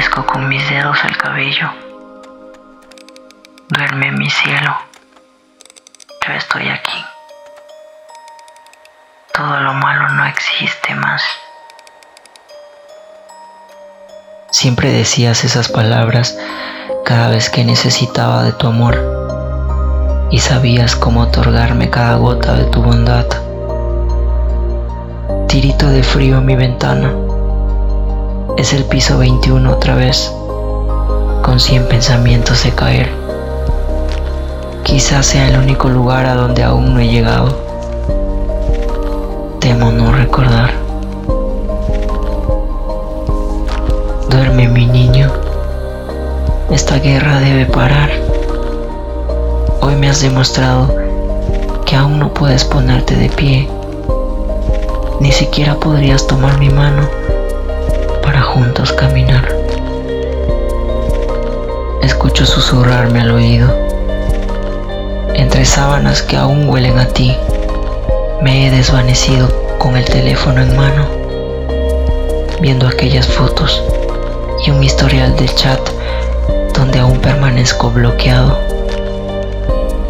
mezco con mis dedos el cabello. Duerme mi cielo. Yo estoy aquí. Todo lo malo no existe más. Siempre decías esas palabras cada vez que necesitaba de tu amor y sabías cómo otorgarme cada gota de tu bondad. Tirito de frío en mi ventana. Es el piso 21 otra vez, con cien pensamientos de caer. Quizás sea el único lugar a donde aún no he llegado. Temo no recordar. Duerme mi niño. Esta guerra debe parar. Hoy me has demostrado que aún no puedes ponerte de pie. Ni siquiera podrías tomar mi mano para juntos caminar. Escucho susurrarme al oído entre sábanas que aún huelen a ti, me he desvanecido con el teléfono en mano, viendo aquellas fotos y un historial de chat donde aún permanezco bloqueado.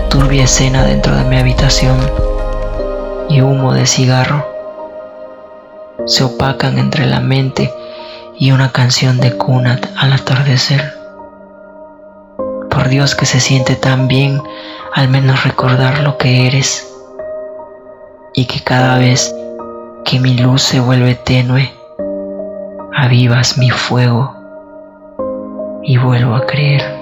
Turbia escena dentro de mi habitación y humo de cigarro se opacan entre la mente y una canción de Kunat al atardecer. Por Dios que se siente tan bien al menos recordar lo que eres y que cada vez que mi luz se vuelve tenue, avivas mi fuego y vuelvo a creer.